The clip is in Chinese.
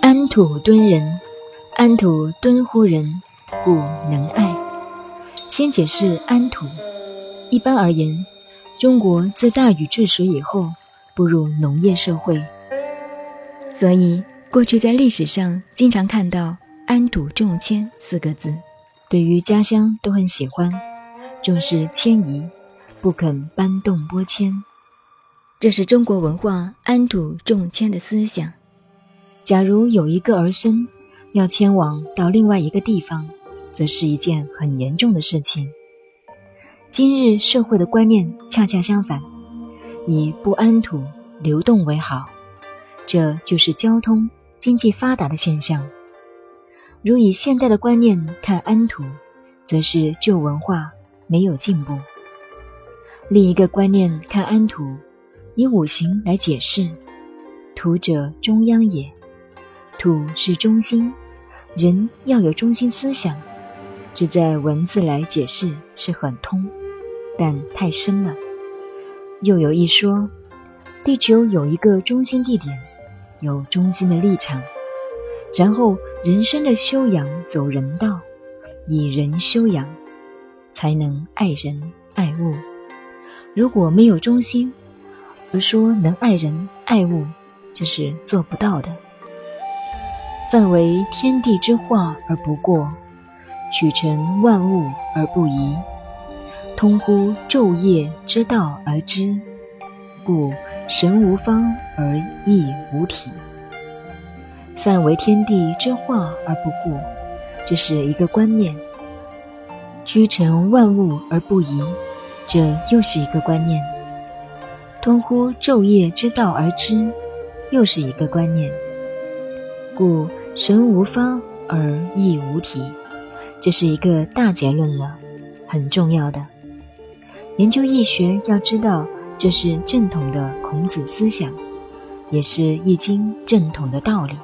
安土敦人安土敦乎人故能爱。先解释安土。一般而言中国自大禹治水以后步入农业社会。所以过去在历史上经常看到安土重迁四个字。对于家乡都很喜欢。重视迁移不肯搬动拨迁。这是中国文化安土重迁的思想。假如有一个儿孙要迁往到另外一个地方，则是一件很严重的事情。今日社会的观念恰恰相反，以不安土流动为好，这就是交通经济发达的现象。如以现代的观念看安土，则是旧文化没有进步。另一个观念看安土。以五行来解释，土者中央也，土是中心，人要有中心思想。只在文字来解释是很通，但太深了。又有一说，地球有一个中心地点，有中心的立场，然后人生的修养走人道，以人修养，才能爱人爱物。如果没有中心，而说能爱人爱物，这是做不到的。范为天地之化而不过，取成万物而不移，通乎昼夜之道而知，故神无方而意无体。范为天地之化而不过，这是一个观念；居成万物而不移，这又是一个观念。通乎昼夜之道而知，又是一个观念。故神无方而亦无体，这是一个大结论了，很重要的。研究易学要知道，这是正统的孔子思想，也是易经正统的道理。